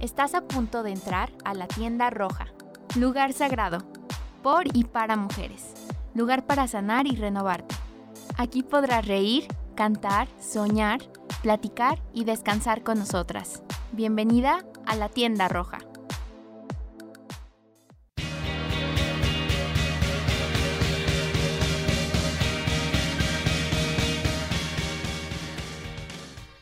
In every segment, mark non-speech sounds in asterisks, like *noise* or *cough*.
Estás a punto de entrar a la tienda roja, lugar sagrado, por y para mujeres, lugar para sanar y renovarte. Aquí podrás reír, cantar, soñar, platicar y descansar con nosotras. Bienvenida a la tienda roja.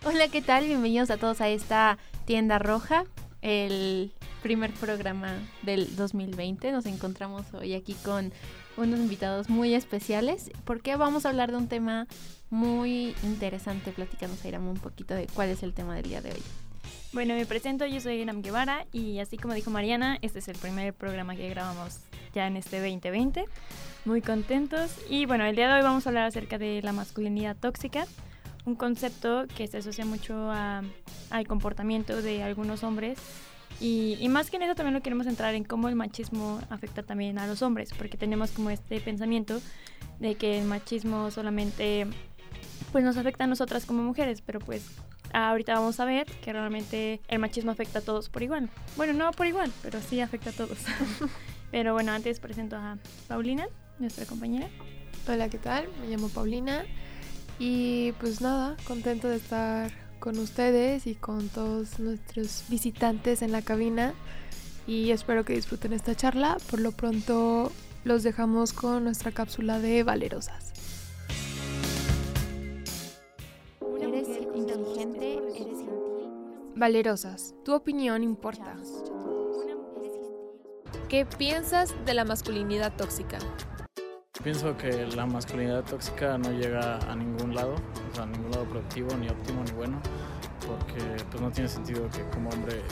Hola, ¿qué tal? Bienvenidos a todos a esta tienda roja, el primer programa del 2020. Nos encontramos hoy aquí con unos invitados muy especiales porque vamos a hablar de un tema muy interesante. Platícanos, Airam, un poquito de cuál es el tema del día de hoy. Bueno, me presento, yo soy Iram Guevara y así como dijo Mariana, este es el primer programa que grabamos ya en este 2020. Muy contentos y bueno, el día de hoy vamos a hablar acerca de la masculinidad tóxica un concepto que se asocia mucho al comportamiento de algunos hombres y, más que en eso también lo queremos entrar en cómo el machismo afecta también a los hombres, porque tenemos como este pensamiento de que el machismo solamente pues nos afecta a nosotras como mujeres, pero pues ahorita vamos a ver que realmente el machismo afecta a todos por igual. Bueno, no por igual, pero sí afecta a todos. *laughs* pero bueno, antes presento a Paulina, nuestra compañera. Hola, ¿qué tal? Me llamo Paulina. Y pues nada, contento de estar con ustedes y con todos nuestros visitantes en la cabina y espero que disfruten esta charla. Por lo pronto los dejamos con nuestra cápsula de valerosas. Eres inteligente, eres gentil. Valerosas, tu opinión importa. ¿Qué piensas de la masculinidad tóxica? Pienso que la masculinidad tóxica no llega a ningún lado, o sea, a ningún lado productivo, ni óptimo, ni bueno, porque pues no tiene sentido que como hombre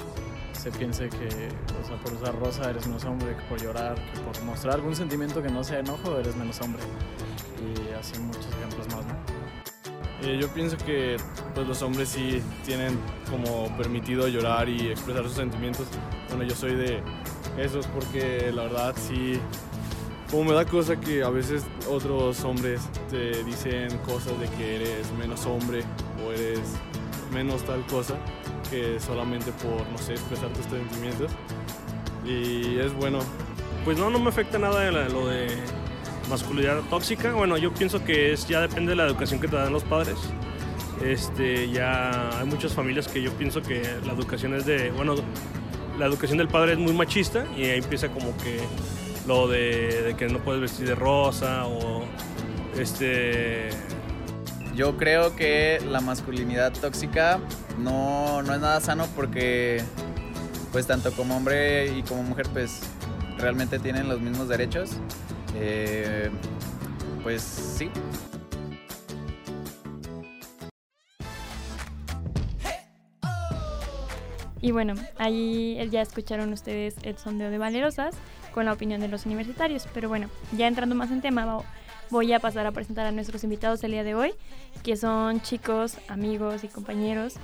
se piense que, o sea, por usar rosa eres menos hombre, que por llorar, que por mostrar algún sentimiento que no sea enojo eres menos hombre. Y así muchos ejemplos más, ¿no? Eh, yo pienso que pues los hombres sí tienen como permitido llorar y expresar sus sentimientos. Bueno, yo soy de esos porque la verdad sí como me da cosa que a veces otros hombres te dicen cosas de que eres menos hombre o eres menos tal cosa que solamente por, no sé, expresar tus sentimientos. Y es bueno. Pues no, no me afecta nada lo de masculinidad tóxica. Bueno, yo pienso que es ya depende de la educación que te dan los padres. Este, ya hay muchas familias que yo pienso que la educación es de, bueno, la educación del padre es muy machista y ahí empieza como que lo de, que no puedes vestir de rosa o este... Yo creo que la masculinidad tóxica no, no es nada sano porque pues tanto como hombre y como mujer pues realmente tienen los mismos derechos. Eh, pues sí. Y bueno, ahí ya escucharon ustedes el sondeo de Valerosas con la opinión de los universitarios. Pero bueno, ya entrando más en tema, voy a pasar a presentar a nuestros invitados el día de hoy, que son chicos, amigos y compañeros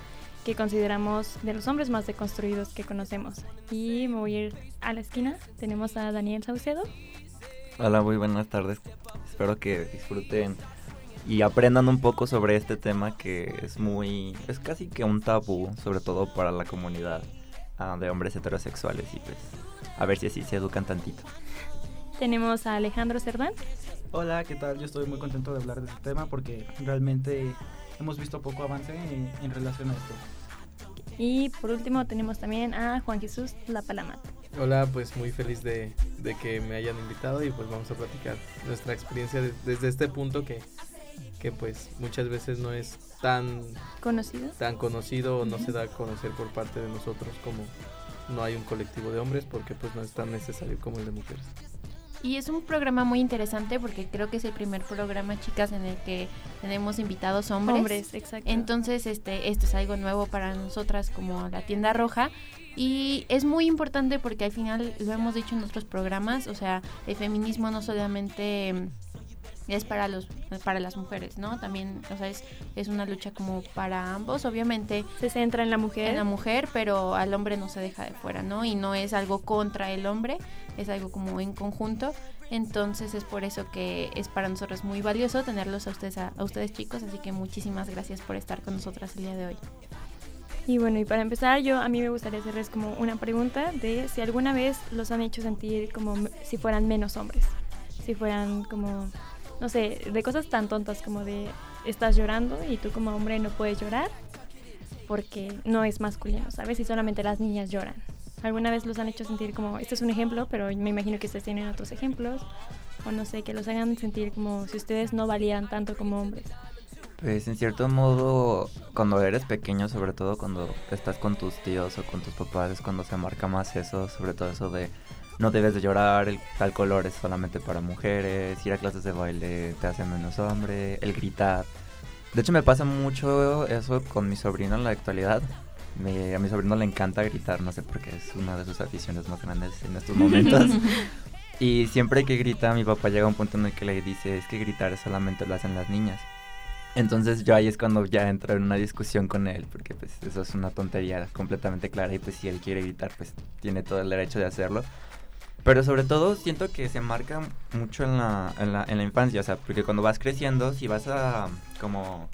que consideramos de los hombres más deconstruidos que conocemos. Y me voy a ir a la esquina. Tenemos a Daniel Saucedo. Hola, muy buenas tardes. Espero que disfruten y aprendan un poco sobre este tema que es muy, es casi que un tabú, sobre todo para la comunidad ah, de hombres heterosexuales y pues a ver si así se educan tantito. Tenemos a Alejandro Cerdán. Hola, ¿qué tal? Yo estoy muy contento de hablar de este tema porque realmente hemos visto poco avance en, relación a esto. Y por último tenemos también a Juan Jesús La Palamat. Hola, pues muy feliz de, que me hayan invitado y pues vamos a platicar nuestra experiencia desde este punto que, que pues muchas veces no es tan conocido, tan conocido o no se da a conocer por parte de nosotros como no hay un colectivo de hombres porque pues no es tan necesario como el de mujeres. Y es un programa muy interesante porque creo que es el primer programa, chicas, en el que tenemos invitados hombres. Hombres, exacto. Entonces, este, esto es algo nuevo para nosotras como la tienda roja. Y es muy importante porque al final lo hemos dicho en otros programas, o sea, el feminismo no solamente es para los para las mujeres, ¿no? También, o sea, es, es una lucha como para ambos, obviamente. Se centra en la mujer. En la mujer, pero al hombre no se deja de fuera, ¿no? Y no es algo contra el hombre, es algo como en conjunto. Entonces es por eso que es para nosotros muy valioso tenerlos a ustedes, a, ustedes chicos, así que muchísimas gracias por estar con nosotras el día de hoy. Y bueno, y para empezar, yo a mí me gustaría hacerles como una pregunta de si alguna vez los han hecho sentir como si fueran menos hombres, si fueran como, no sé, de cosas tan tontas como de estás llorando y tú como hombre no puedes llorar porque no es masculino, ¿sabes? Y solamente las niñas lloran. ¿Alguna vez los han hecho sentir como, este es un ejemplo, pero me imagino que ustedes tienen otros ejemplos, o no sé, que los hagan sentir como si ustedes no valían tanto como hombres? Pues en cierto modo, cuando eres pequeño, sobre todo cuando estás con tus tíos o con tus papás, es cuando se marca más eso, sobre todo eso de no debes de llorar, el tal color es solamente para mujeres, ir a clases de baile te hace menos hombre, el gritar. De hecho me pasa mucho eso con mi sobrino en la actualidad. A mi sobrino le encanta gritar, no sé por qué es una de sus aficiones más grandes en estos momentos. *laughs* Y siempre que grita, mi papá llega a un punto en el que le dice, es que gritar solamente lo hacen las niñas. Entonces yo ahí es cuando ya entro en una discusión con él, porque pues eso es una tontería completamente clara y pues si él quiere gritar, pues tiene todo el derecho de hacerlo. Pero sobre todo siento que se marca mucho en la, en la, en la infancia, o sea, porque cuando vas creciendo, si vas a como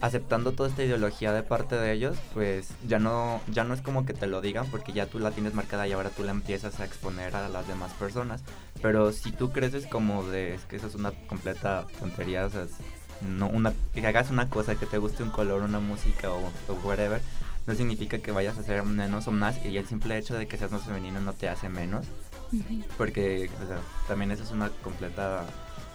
aceptando toda esta ideología de parte de ellos, pues ya no, ya no es como que te lo digan porque ya tú la tienes marcada y ahora tú la empiezas a exponer a las demás personas. Pero si tú creces como de, es que eso es una completa tontería, o sea, no una, que hagas una cosa, que te guste un color, una música o, o whatever, no significa que vayas a ser menos o más y el simple hecho de que seas más femenino no te hace menos. Porque o sea, también eso es una completa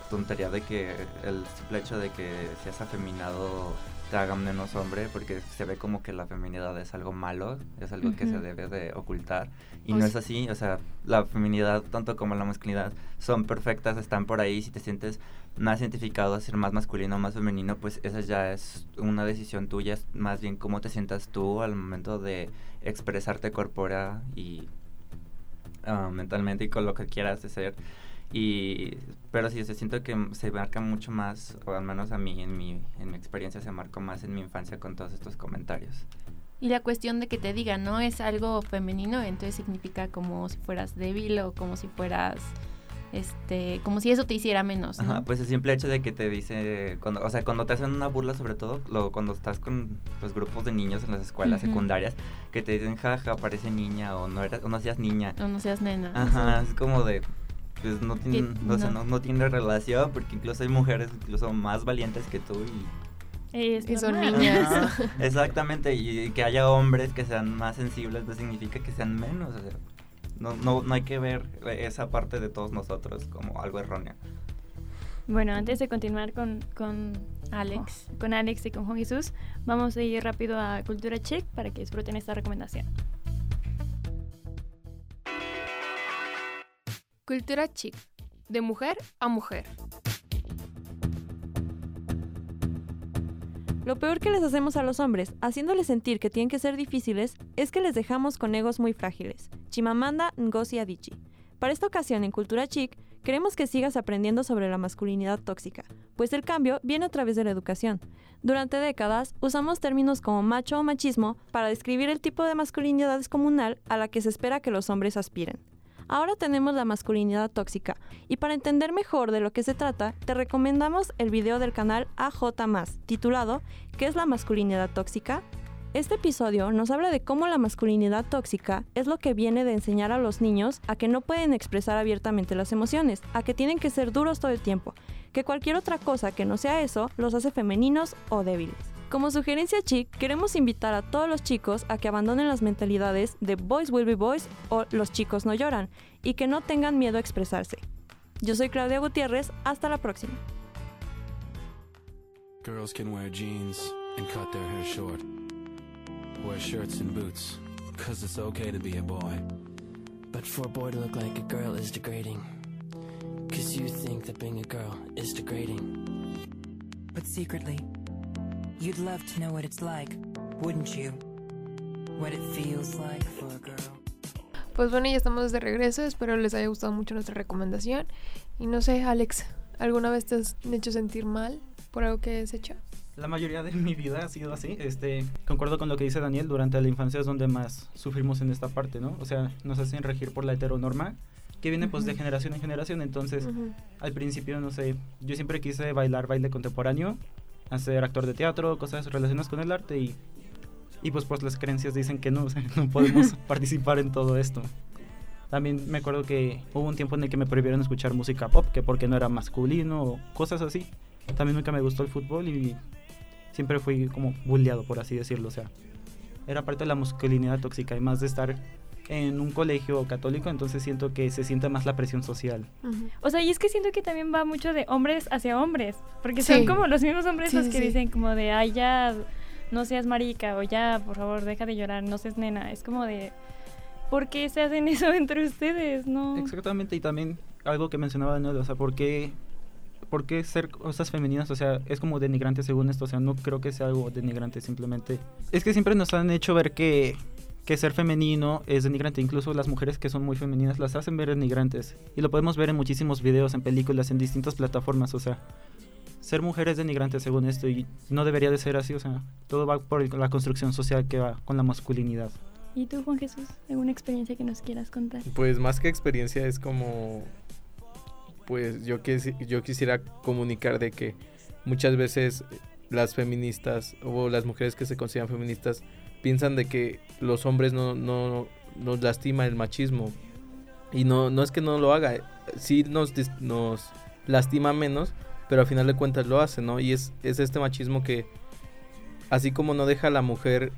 tontería de que el simple hecho de que seas afeminado te haga menos hombre, porque se ve como que la feminidad es algo malo, es algo que se debe de ocultar. Y O no es así, o sea, la feminidad tanto como la masculinidad son perfectas, están por ahí, si te sientes más identificado a ser más masculino o más femenino, pues esa ya es una decisión tuya, es más bien cómo te sientas tú al momento de expresarte corpórea y ah, mentalmente y con lo que quieras hacer. Y, pero sí, o sea, siento que se marca mucho más, o al menos a mí, en mi, en mi experiencia, se marcó más en mi infancia con todos estos comentarios. Y la cuestión de que te digan, ¿no? Es algo femenino, entonces significa como si fueras débil o como si fueras, este, como si eso te hiciera menos, ¿no? Ajá, pues el simple hecho de que te dice, cuando, o sea, cuando te hacen una burla sobre todo, lo, cuando estás con los grupos de niños en las escuelas secundarias, que te dicen, jaja, parece niña o no, eras, o no seas niña. O no seas nena. Ajá, es como de, pues no tiene, no, sé, no. no, no tiene relación, porque incluso hay mujeres incluso más valientes que tú y... Es Y son niñas. *laughs* Ajá, exactamente, y que haya hombres que sean más sensibles no significa que sean menos, o sea, no, no, no hay que ver esa parte de todos nosotros como algo erróneo. Bueno, antes de continuar con, con Alex. con Alex y con Juan Jesús, vamos a ir rápido a Cultura Check para que disfruten esta recomendación. Cultura chic. De mujer a mujer. Lo peor que les hacemos a los hombres, haciéndoles sentir que tienen que ser difíciles, es que les dejamos con egos muy frágiles. Chimamanda Ngozi Adichie. Para esta ocasión en Cultura Chic, queremos que sigas aprendiendo sobre la masculinidad tóxica, pues el cambio viene a través de la educación. Durante décadas usamos términos como macho o machismo para describir el tipo de masculinidad descomunal a la que se espera que los hombres aspiren. Ahora tenemos la masculinidad tóxica y para entender mejor de lo que se trata, te recomendamos el video del canal AJ+, titulado ¿Qué es la masculinidad tóxica? Este episodio nos habla de cómo la masculinidad tóxica es lo que viene de enseñar a los niños a que no pueden expresar abiertamente las emociones, a que tienen que ser duros todo el tiempo, que cualquier otra cosa que no sea eso los hace femeninos o débiles. Como sugerencia chic, queremos invitar a todos los chicos a que abandonen las mentalidades de boys will be boys o los chicos no lloran y que no tengan miedo a expresarse. Yo soy Claudia Gutiérrez, hasta la próxima. Girls can wear jeans and cut their hair short. Wear shirts and boots, cause it's okay to be a boy. But for a boy to look like a girl is degrading. Cause you think that being a girl is degrading. But secretly, you'd love to know what it's like, wouldn't you? What it feels like for a girl. Pues bueno, ya estamos de regreso. Espero les haya gustado mucho nuestra recomendación. Y no sé, Alex, ¿alguna vez te has hecho sentir mal por algo que has hecho? La mayoría de mi vida ha sido así. Este, concuerdo con lo que dice Daniel, durante la infancia es donde más sufrimos en esta parte, ¿no? O sea, nos hacen regir por la heteronorma que viene pues de Ujú. generación en generación. Entonces, Ujú. al principio, no sé, yo siempre quise bailar baile contemporáneo, hacer actor de teatro, cosas relacionadas con el arte y Y pues pues las creencias dicen que no, *laughs* o sea, no podemos *laughs* participar en todo esto. También me acuerdo que hubo un tiempo en el que me prohibieron escuchar música pop, que porque no era masculino o cosas así. También nunca me gustó el fútbol y siempre fui como bulleado, por así decirlo. O sea, era parte de la masculinidad tóxica y más de estar en un colegio católico, entonces siento que se siente más la presión social. O sea, y es que siento que también va mucho de hombres hacia hombres, porque Sí. son como los mismos hombres Sí, los que sí. dicen como de, ay, ya, no seas marica, o ya, por favor, deja de llorar, no seas nena. Es como de, ¿por qué se hacen *laughs* eso entre ustedes? No. Exactamente, y también algo que mencionaba Daniel, o sea, ¿por qué, por qué ser cosas femeninas? O sea, es como denigrante según esto, o sea, no creo que sea algo denigrante, simplemente. Es que siempre nos han hecho ver que, que ser femenino es denigrante, incluso las mujeres que son muy femeninas las hacen ver denigrantes, y lo podemos ver en muchísimos videos, en películas, en distintas plataformas, o sea. Ser mujer es denigrante según esto y no debería de ser así, o sea, todo va por la construcción social que va con la masculinidad. ¿Y tú, Juan Jesús, alguna experiencia que nos quieras contar? Pues más que experiencia es como, pues yo, quisi- yo quisiera comunicar de que muchas veces las feministas o las mujeres que se consideran feministas piensan de que los hombres no, no nos lastima el machismo. Y no, no es que no lo haga, sí nos, nos lastima menos, pero al final de cuentas lo hace, ¿no? Y es, es este machismo que, así como no deja a la mujer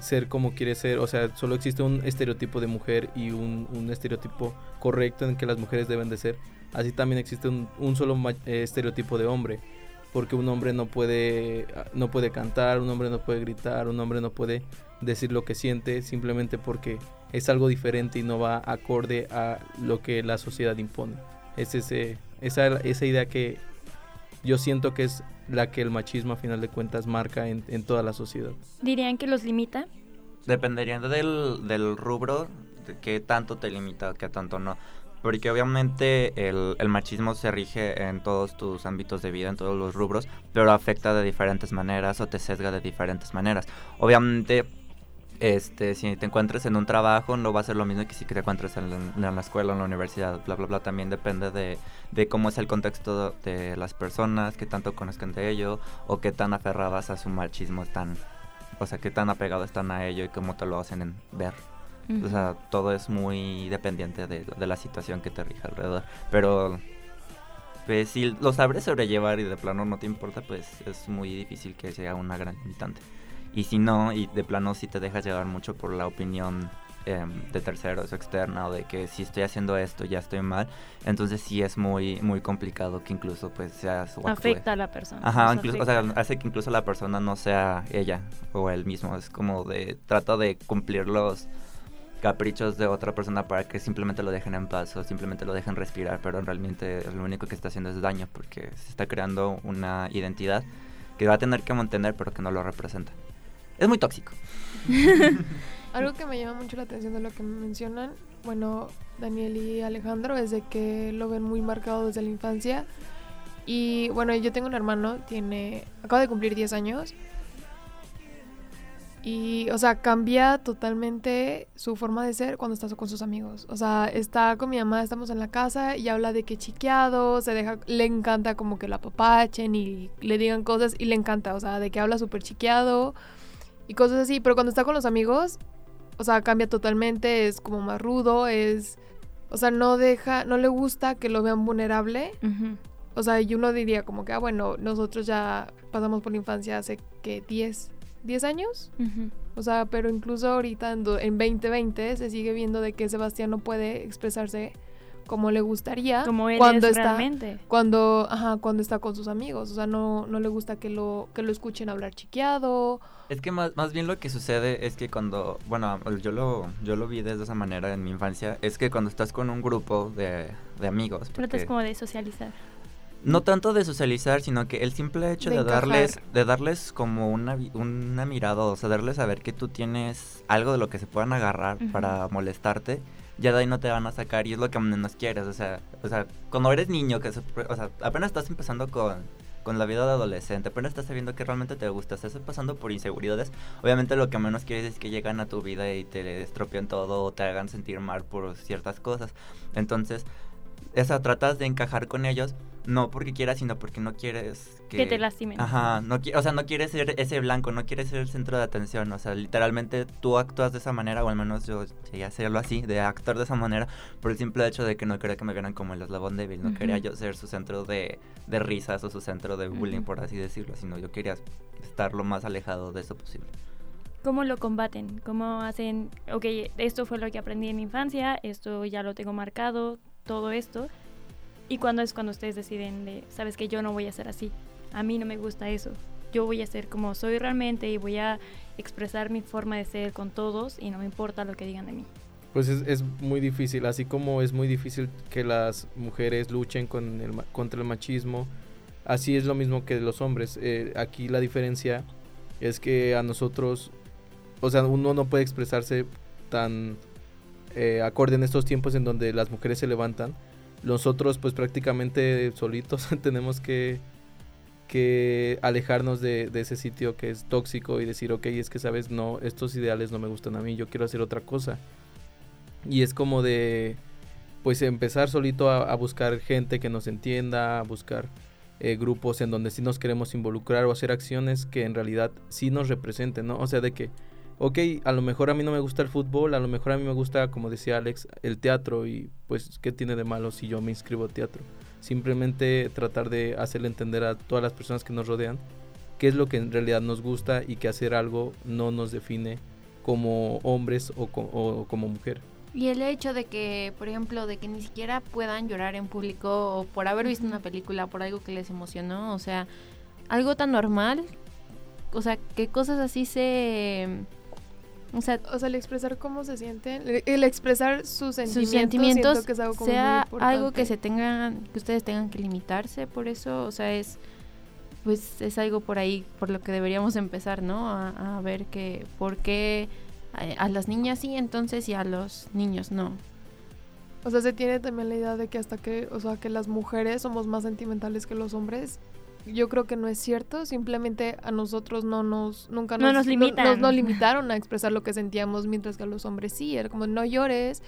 ser como quiere ser, o sea, solo existe un estereotipo de mujer y un, un estereotipo correcto en que las mujeres deben de ser, así también existe un, un solo eh, estereotipo de hombre, porque un hombre no puede, no puede cantar, un hombre no puede gritar, un hombre no puede decir lo que siente simplemente porque es algo diferente y no va acorde a lo que la sociedad impone. Es ese, esa, esa idea que yo siento que es la que el machismo a final de cuentas marca en, en toda la sociedad. ¿Dirían que los limita? Dependería del, del rubro, de qué tanto te limita, qué tanto no. Porque obviamente el, machismo se rige en todos tus ámbitos de vida, en todos los rubros, pero afecta de diferentes maneras o te sesga de diferentes maneras. Obviamente, este, si te encuentres en un trabajo, no va a ser lo mismo que si te encuentres en, la- en la escuela, en la universidad, bla, bla, bla. También depende de, de cómo es el contexto de las personas, qué tanto conozcan de ello, o qué tan aferradas a su machismo están. O sea, qué tan apegados están a ello y cómo te lo hacen en ver. O sea, todo es muy dependiente de, de la situación que te rige alrededor. Pero pues, si lo sabes sobrellevar y de plano no te importa, pues es muy difícil que sea una gran limitante. Y si no, y de plano si te dejas llevar mucho por la opinión em, de terceros o externa o de que si estoy haciendo esto ya estoy mal, entonces sí es muy muy complicado que incluso pues seas o. Afecta a la persona, Ajá, incluso, o sea, hace que incluso la persona no sea ella o él mismo, es como de trata de cumplir los caprichos de otra persona para que simplemente lo dejen en paz o simplemente lo dejen respirar, pero realmente lo único que está haciendo es daño porque se está creando una identidad que va a tener que mantener pero que no lo representa. Es muy tóxico. *laughs* Algo que me llama mucho la atención de lo que mencionan, bueno, Daniel y Alejandro, es de que lo ven muy marcado desde la infancia. Y bueno, yo tengo un hermano, tiene, acaba de cumplir 10 años. Y, o sea, cambia totalmente su forma de ser cuando está con sus amigos. O sea, está con mi mamá, estamos en la casa y habla de que chiqueado, se deja, le encanta como que la papachen y le digan cosas y le encanta, o sea, de que habla súper chiqueado y cosas así. Pero cuando está con los amigos, o sea, cambia totalmente, es como más rudo, es, o sea, no deja, no le gusta que lo vean vulnerable. O sea, y uno diría como que, ah, bueno, nosotros ya pasamos por la infancia hace que 10, 10 años. O sea, pero incluso ahorita en, do- en 2020 se sigue viendo de que Sebastián no puede expresarse como le gustaría Como él cuando es está realmente. cuando ajá, cuando está con sus amigos, o sea, no no le gusta que lo que lo escuchen hablar chiqueado. Es que más, más bien lo que sucede es que cuando, bueno, yo lo, yo lo vi de esa manera en mi infancia, es que cuando estás con un grupo de, de amigos, Tratas como de socializar. No tanto de socializar, sino que el simple hecho De de, darles, de darles como una, una mirada, o sea, darles a ver que tú tienes algo de lo que se puedan agarrar para molestarte, ya de ahí no te van a sacar y es lo que menos quieres, o sea, o sea, cuando eres niño, que se- o sea, apenas estás empezando con, con la vida de adolescente, apenas estás sabiendo que realmente te gusta, estás pasando por inseguridades, obviamente lo que menos quieres es que lleguen a tu vida y te estropeen todo o te hagan sentir mal por ciertas cosas, entonces esa tratas de encajar con ellos, no porque quieras, sino porque no quieres que... Que te lastimen. Ajá, no, o sea, no quieres ser ese blanco, no quieres ser el centro de atención, o sea, literalmente tú actúas de esa manera, o al menos yo llegué a hacerlo así, de actuar de esa manera, por el simple hecho de que no quería que me vieran como el eslabón débil, no quería yo ser su centro de, de risas o su centro de bullying, por así decirlo, sino yo quería estar lo más alejado de eso posible. ¿Cómo lo combaten? ¿Cómo hacen, ok, esto fue lo que aprendí en mi infancia, esto ya lo tengo marcado, todo esto? ¿Y cuándo es cuando ustedes deciden de, sabes que yo no voy a ser así? A mí no me gusta eso. Yo voy a ser como soy realmente y voy a expresar mi forma de ser con todos y no me importa lo que digan de mí. Pues es, es muy difícil, así como es muy difícil que las mujeres luchen con el, contra el machismo, así es lo mismo que los hombres. Eh, aquí la diferencia es que a nosotros, o sea, uno no puede expresarse tan eh, acorde en estos tiempos en donde las mujeres se levantan. Nosotros pues prácticamente solitos *laughs* tenemos que, que alejarnos de, ese sitio que es tóxico y decir, ok, es que sabes, no, estos ideales no me gustan a mí, yo quiero hacer otra cosa. Y es como de, pues empezar solito a, a buscar gente que nos entienda, a buscar eh, grupos en donde sí nos queremos involucrar o hacer acciones que en realidad sí nos representen, ¿no? O sea, de que, ok, a lo mejor a mí no me gusta el fútbol, a lo mejor a mí me gusta, como decía Alex, el teatro y pues, ¿qué tiene de malo si yo me inscribo a teatro? Simplemente tratar de hacerle entender a todas las personas que nos rodean qué es lo que en realidad nos gusta y que hacer algo no nos define como hombres o, o como mujer. Y el hecho de que, por ejemplo, de que ni siquiera puedan llorar en público o por haber visto una película, por algo que les emocionó, o sea, algo tan normal, o sea, que cosas así se... O sea, O sea, el expresar cómo se sienten, el- el expresar sus sentimientos, sus sentimientos que es algo como muy sea algo que se tengan, que ustedes tengan que limitarse por eso, o sea, es pues es algo por ahí por lo que deberíamos empezar, ¿no? A, a ver que por qué a, a las niñas sí, entonces y a los niños no. O sea, se tiene también la idea de que hasta que, o sea, que las mujeres somos más sentimentales que los hombres. Yo creo que no es cierto, simplemente a nosotros no nos, nunca No nos limitan. nos, nos limitaron a expresar lo que sentíamos, mientras que a los hombres sí, era como no llores,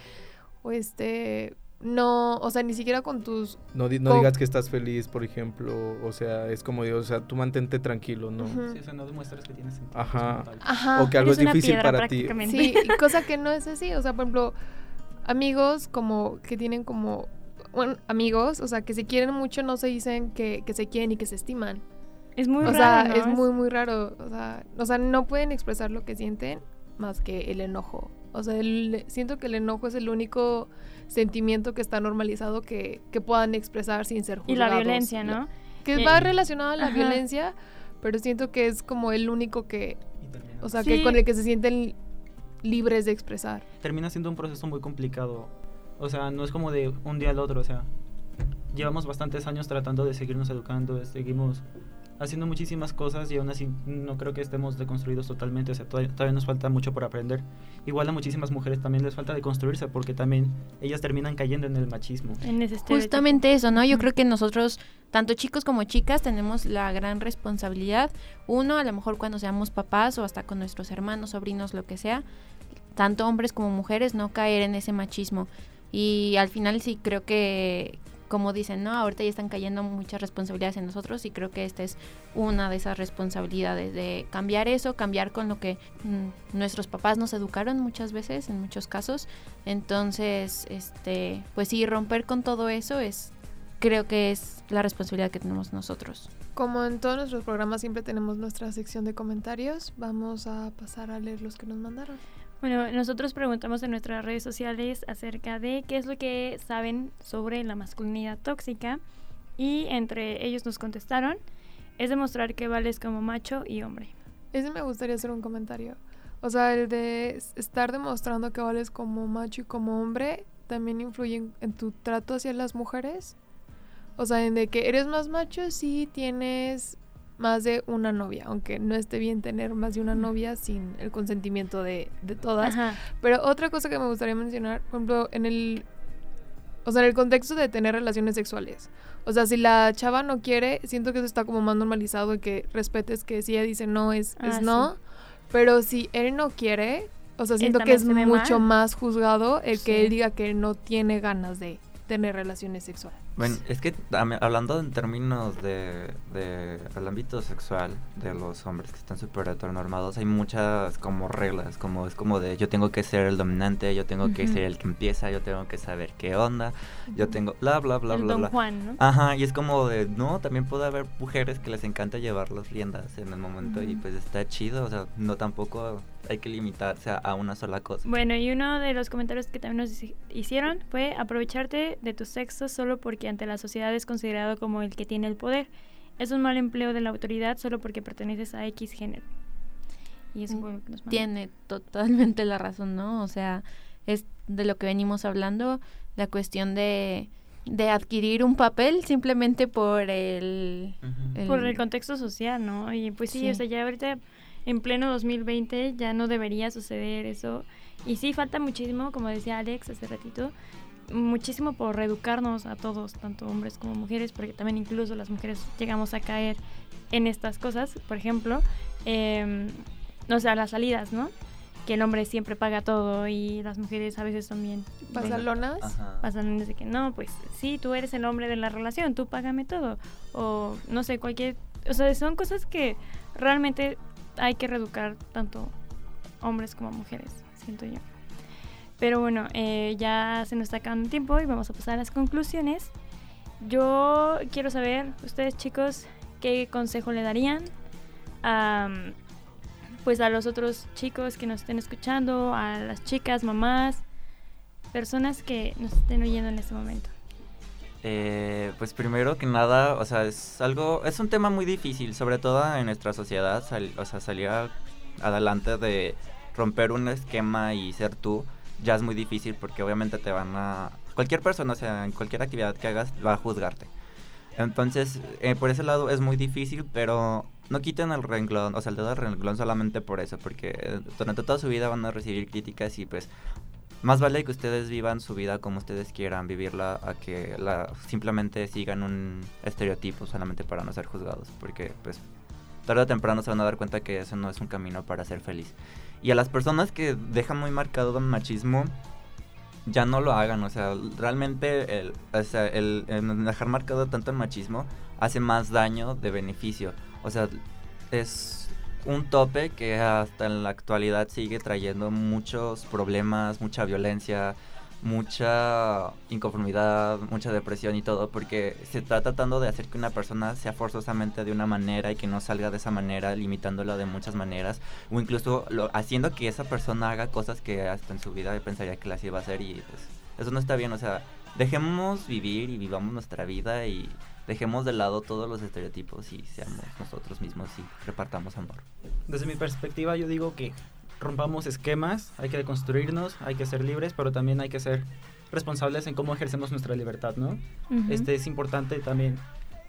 o este, no, o sea, ni siquiera con tus... No, di- no digas que estás feliz, por ejemplo, o sea, es como, digo, o sea, tú mantente tranquilo, ¿no? Sí, o sea, no demuestras que tienes sentimientos Ajá. Ajá. O que algo Eres es difícil para ti. Sí, *laughs* cosa que no es así, o sea, por ejemplo, amigos como que tienen como, bueno, amigos, o sea, que se quieren mucho, no se dicen que, que se quieren y que se estiman. Es muy o raro, sea, ¿no? es muy, muy raro. O sea, o sea, no pueden expresar lo que sienten más que el enojo. O sea, el- siento que el enojo es el único sentimiento que está normalizado que, que puedan expresar sin ser Y la juzgados. violencia, La- ¿no? Que Y- va relacionado a la Ajá. violencia, pero siento que es como el único que, o sea, Sí. que con el que se sienten libres de expresar. termina siendo un proceso muy complicado. O sea, no es como de un día al otro, o sea, llevamos bastantes años tratando de seguirnos educando, seguimos haciendo muchísimas cosas y aún así no creo que estemos deconstruidos totalmente, o sea, todavía, todavía nos falta mucho por aprender. Igual a muchísimas mujeres también les falta deconstruirse porque también ellas terminan cayendo en el machismo. En ese. Justamente eso, ¿no? Yo creo que nosotros, tanto chicos como chicas, tenemos la gran responsabilidad. Uno, a lo mejor cuando seamos papás o hasta con nuestros hermanos, sobrinos, lo que sea, tanto hombres como mujeres, no caer en ese machismo. Y al final sí creo que, como dicen, ¿no? Ahorita ya están cayendo muchas responsabilidades en nosotros y creo que esta es una de esas responsabilidades de cambiar eso, cambiar con lo que mm, nuestros papás nos educaron muchas veces, en muchos casos. Entonces, este, pues sí, romper con todo eso es, creo que es la responsabilidad que tenemos nosotros. Como en todos nuestros programas siempre tenemos nuestra sección de comentarios, vamos a pasar a leer los que nos mandaron. Bueno, nosotros preguntamos en nuestras redes sociales acerca de qué es lo que saben sobre la masculinidad tóxica y entre ellos nos contestaron es demostrar que vales como macho y hombre. Ese me gustaría hacer un comentario. O sea, el de estar demostrando que vales como macho y como hombre también influye en, en tu trato hacia las mujeres. O sea, en de que eres más macho si tienes más de una novia, aunque no esté bien tener más de una novia sin el consentimiento de, de todas. Ajá. Pero otra cosa que me gustaría mencionar, por ejemplo, en el o sea, en el contexto de tener relaciones sexuales. O sea, si la chava no quiere, siento que eso está como más normalizado y que respetes que si ella dice no es, es Ah, no. Pero si él no quiere, o sea, siento que es mucho mal. más juzgado el Sí. que él diga que él no tiene ganas de tener relaciones sexuales. Bueno, es que hablando en términos de, de el ámbito sexual de los hombres que están súper heteronormados, hay muchas como reglas, como es como de yo tengo que ser el dominante, yo tengo que ser el que empieza, yo tengo que saber qué onda, yo tengo bla bla bla El bla Don bla. Juan, ¿no? Ajá, y es como de, no, también puede haber mujeres que les encanta llevar las riendas en el momento y pues está chido, o sea, no tampoco hay que limitarse a, una sola cosa. Bueno, y uno de los comentarios que también nos hici- hicieron fue aprovecharte de tu sexo solo porque ante la sociedad es considerado como el que tiene el poder. Es un mal empleo de la autoridad solo porque perteneces a X género. Y eso fue lo que nos. Tiene totalmente la razón, ¿no? O sea, es de lo que venimos hablando, la cuestión de, de adquirir un papel simplemente por el... Por el contexto social, ¿no? Y pues sí, Sí. o sea, ya ahorita en pleno 2020 ya no debería suceder eso. Y sí, falta muchísimo, como decía Alex hace ratito, muchísimo por reeducarnos a todos, tanto hombres como mujeres, porque también incluso las mujeres llegamos a caer en estas cosas. Por ejemplo, eh, o sea, las salidas, ¿no? Que el hombre siempre paga todo y las mujeres a veces también... ¿Pasalonas? Pasan desde que no, pues sí, tú eres el hombre de la relación, tú págame todo. O no sé, cualquier... O sea, son cosas que realmente hay que reeducar tanto hombres como mujeres, siento yo. Pero bueno, eh, ya se nos está acabando el tiempo y vamos a pasar a las conclusiones. Yo quiero saber, ustedes chicos, ¿qué consejo le darían a, pues a los otros chicos que nos estén escuchando, a las chicas, mamás, personas que nos estén oyendo en este momento? Eh, pues primero que nada, o sea, es algo, es un tema muy difícil, sobre todo en nuestra sociedad, sal- o sea, salir adelante de romper un esquema y ser tú, ya es muy difícil porque obviamente te van a, cualquier persona, o sea, en cualquier actividad que hagas, va a juzgarte. Entonces, eh, por ese lado es muy difícil, pero no quiten el renglón, o sea, el dedo del renglón solamente por eso, porque eh, durante toda su vida van a recibir críticas y pues más vale que ustedes vivan su vida como ustedes quieran vivirla a que la, simplemente sigan un estereotipo solamente para no ser juzgados, porque pues tarde o temprano se van a dar cuenta que eso no es un camino para ser feliz. Y a las personas que dejan muy marcado el machismo, ya no lo hagan, o sea, realmente el, o sea, el, dejar marcado tanto el machismo hace más daño de beneficio. O sea, es un tope que hasta en la actualidad sigue trayendo muchos problemas, mucha violencia, mucha inconformidad, mucha depresión y todo, porque se está tratando de hacer que una persona sea forzosamente de una manera y que no salga de esa manera, limitándola de muchas maneras, o incluso haciendo que esa persona haga cosas que hasta en su vida pensaría que las iba a hacer y pues eso no está bien, o sea, dejemos vivir y vivamos nuestra vida y dejemos de lado todos los estereotipos y seamos nosotros mismos y repartamos amor. Desde mi perspectiva yo digo que rompamos esquemas, hay que deconstruirnos, hay que ser libres, pero también hay que ser responsables en cómo ejercemos nuestra libertad, ¿no? Ujú. Este es importante también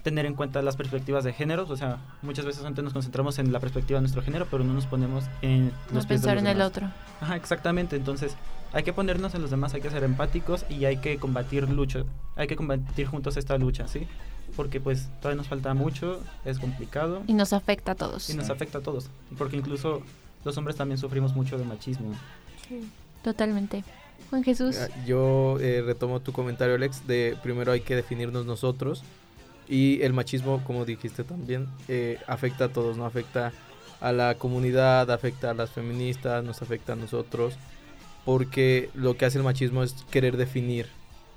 tener en cuenta las perspectivas de géneros, o sea, muchas veces antes nos concentramos en la perspectiva de nuestro género, pero no nos ponemos en No los de pensar en el demás. otro. Ajá, exactamente, entonces hay que ponernos en los demás, hay que ser empáticos y hay que combatir lucha, hay que combatir juntos esta lucha, ¿sí? Porque pues todavía nos falta mucho, es complicado. Y nos afecta a todos. Y nos afecta a todos, porque incluso los hombres también sufrimos mucho de machismo. Totalmente. Juan Jesús. Ah, Yo eh, retomo tu comentario, Alex, de primero hay que definirnos nosotros. Y el machismo, como dijiste también, eh, afecta a todos, ¿no? Afecta a la comunidad, afecta a las feministas, nos afecta a nosotros. Porque lo que hace el machismo es querer definir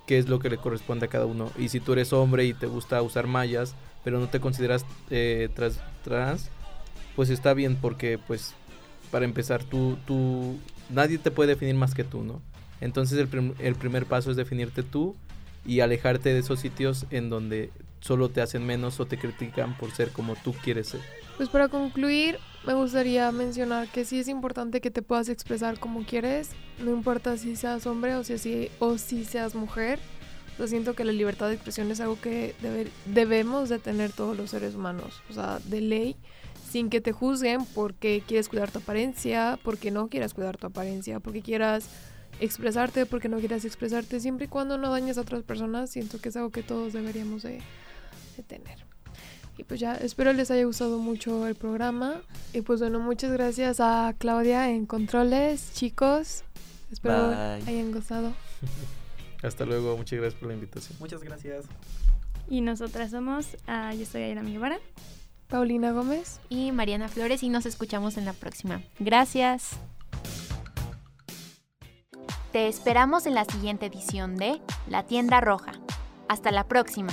qué es lo que le corresponde a cada uno. Y si tú eres hombre y te gusta usar mallas, pero no te consideras eh, trans, trans, pues está bien porque, pues, para empezar, tú, tú, nadie te puede definir más que tú, ¿no? Entonces el, prim- el primer paso es definirte tú y alejarte de esos sitios en donde solo te hacen menos o te critican por ser como tú quieres ser. Pues para concluir, me gustaría mencionar que sí es importante que te puedas expresar como quieres, no importa si seas hombre o si, si- o si seas mujer. Yo siento que la libertad de expresión es algo que debe- debemos de tener todos los seres humanos, o sea, de ley, sin que te juzguen porque quieres cuidar tu apariencia, porque no quieras cuidar tu apariencia, porque quieras expresarte, porque no quieras expresarte, siempre y cuando no dañes a otras personas, siento que es algo que todos deberíamos de, de tener. Y pues ya, espero les haya gustado mucho el programa. Y pues bueno, muchas gracias a Claudia en Controles, chicos. Espero Bye. hayan gozado. *laughs* Hasta luego, muchas gracias por la invitación. Muchas gracias. Y nosotras somos, ah, yo soy Aira Guevara. Paulina Gómez. Y Mariana Flores y nos escuchamos en la próxima. Gracias. Te esperamos en la siguiente edición de La Tienda Roja. Hasta la próxima.